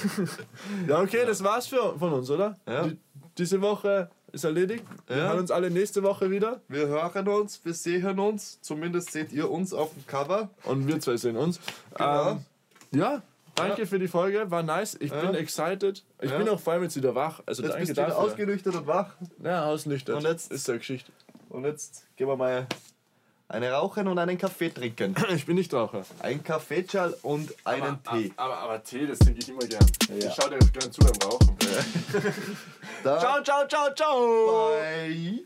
ja, okay, das war's für, von uns, oder? Ja. Die, diese Woche ist erledigt. Wir Ja. hören uns alle nächste Woche wieder. Wir hören uns, wir sehen uns, zumindest seht ihr uns auf dem Cover. Und wir zwei sehen uns. Genau. Ähm, ja, danke für die Folge. War nice. Ich Ja. bin excited. Ich Ja. bin auch vor allem jetzt wieder wach. Also Jetzt danke bist du wieder ausgenüchtert und wach. Ja, ausnüchtert. Und jetzt- ist der Geschichte. Und jetzt gehen wir mal eine rauchen und einen Kaffee trinken. Ich bin nicht Raucher. Ein Kaffeeschal und einen Tee. Aber, aber Tee, das trinke ich immer gern. Ja. Ich schaue dir gerne zu beim Rauchen. Ciao, ciao, ciao, ciao. Bye.